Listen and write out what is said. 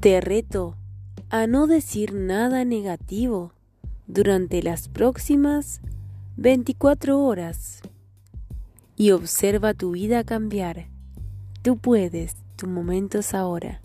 Te reto a no decir nada negativo durante las próximas 24 horas y observa tu vida cambiar. Tú puedes, tu momento es ahora.